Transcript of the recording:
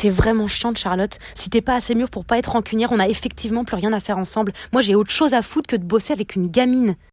T'es vraiment chiante, Charlotte. Si t'es pas assez mûre pour pas être rancunière, on a effectivement plus rien à faire ensemble. Moi, j'ai autre chose à foutre que de bosser avec une gamine.